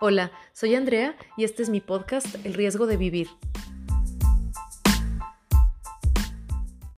Hola, soy Andrea y este es mi podcast El riesgo de vivir.